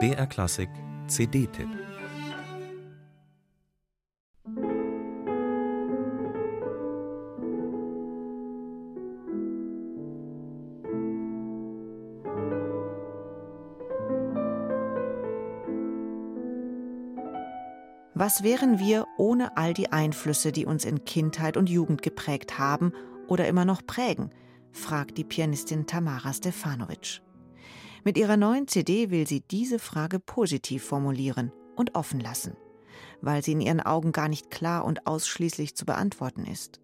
BR Klassik CD-Tipp Was wären wir ohne all die Einflüsse, die uns in Kindheit und Jugend geprägt haben oder immer noch prägen? fragt die Pianistin Tamara Stefanovic. Mit ihrer neuen CD will sie diese Frage positiv formulieren und offen lassen, weil sie in ihren Augen gar nicht klar und ausschließlich zu beantworten ist.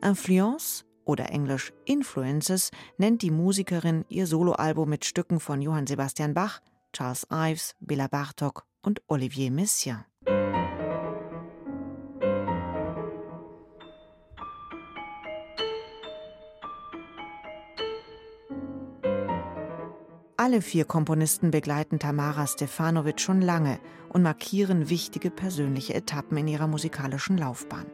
Influence oder englisch Influences nennt die Musikerin ihr Soloalbum mit Stücken von Johann Sebastian Bach, Charles Ives, Bela Bartok und Olivier Messiaen. Alle vier Komponisten begleiten Tamara Stefanovic schon lange und markieren wichtige persönliche Etappen in ihrer musikalischen Laufbahn.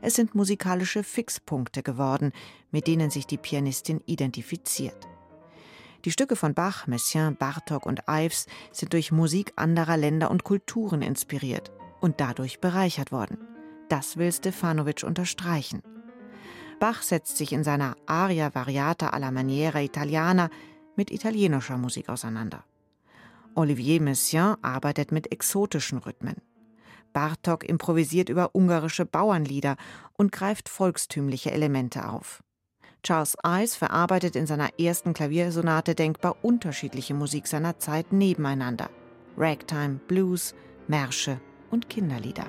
Es sind musikalische Fixpunkte geworden, mit denen sich die Pianistin identifiziert. Die Stücke von Bach, Messiaen, Bartok und Ives sind durch Musik anderer Länder und Kulturen inspiriert und dadurch bereichert worden. Das will Stefanovic unterstreichen. Bach setzt sich in seiner Aria Variata alla Maniera Italiana mit italienischer Musik auseinander. Olivier Messiaen arbeitet mit exotischen Rhythmen. Bartok improvisiert über ungarische Bauernlieder und greift volkstümliche Elemente auf. Charles Ives verarbeitet in seiner ersten Klaviersonate denkbar unterschiedliche Musik seiner Zeit nebeneinander. Ragtime, Blues, Märsche und Kinderlieder.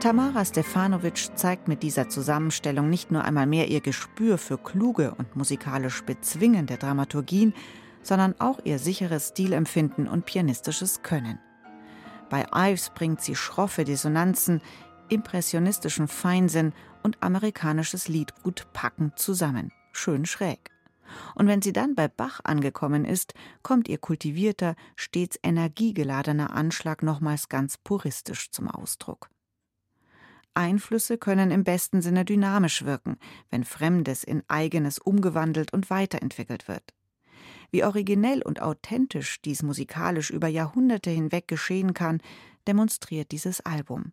Tamara Stefanovic zeigt mit dieser Zusammenstellung nicht nur einmal mehr ihr Gespür für kluge und musikalisch bezwingende Dramaturgien, sondern auch ihr sicheres Stilempfinden und pianistisches Können. Bei Ives bringt sie schroffe Dissonanzen, impressionistischen Feinsinn und amerikanisches Liedgut packend zusammen, schön schräg. Und wenn sie dann bei Bach angekommen ist, kommt ihr kultivierter, stets energiegeladener Anschlag nochmals ganz puristisch zum Ausdruck. Einflüsse können im besten Sinne dynamisch wirken, wenn Fremdes in eigenes umgewandelt und weiterentwickelt wird. Wie originell und authentisch dies musikalisch über Jahrhunderte hinweg geschehen kann, demonstriert dieses Album.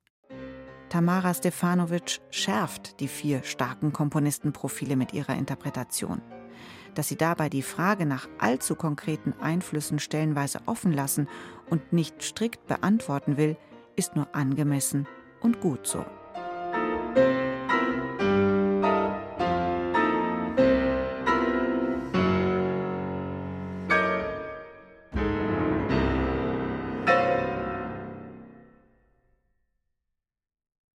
Tamara Stefanovic schärft die vier starken Komponistenprofile mit ihrer Interpretation. Dass sie dabei die Frage nach allzu konkreten Einflüssen stellenweise offen lassen und nicht strikt beantworten will, ist nur angemessen und gut so.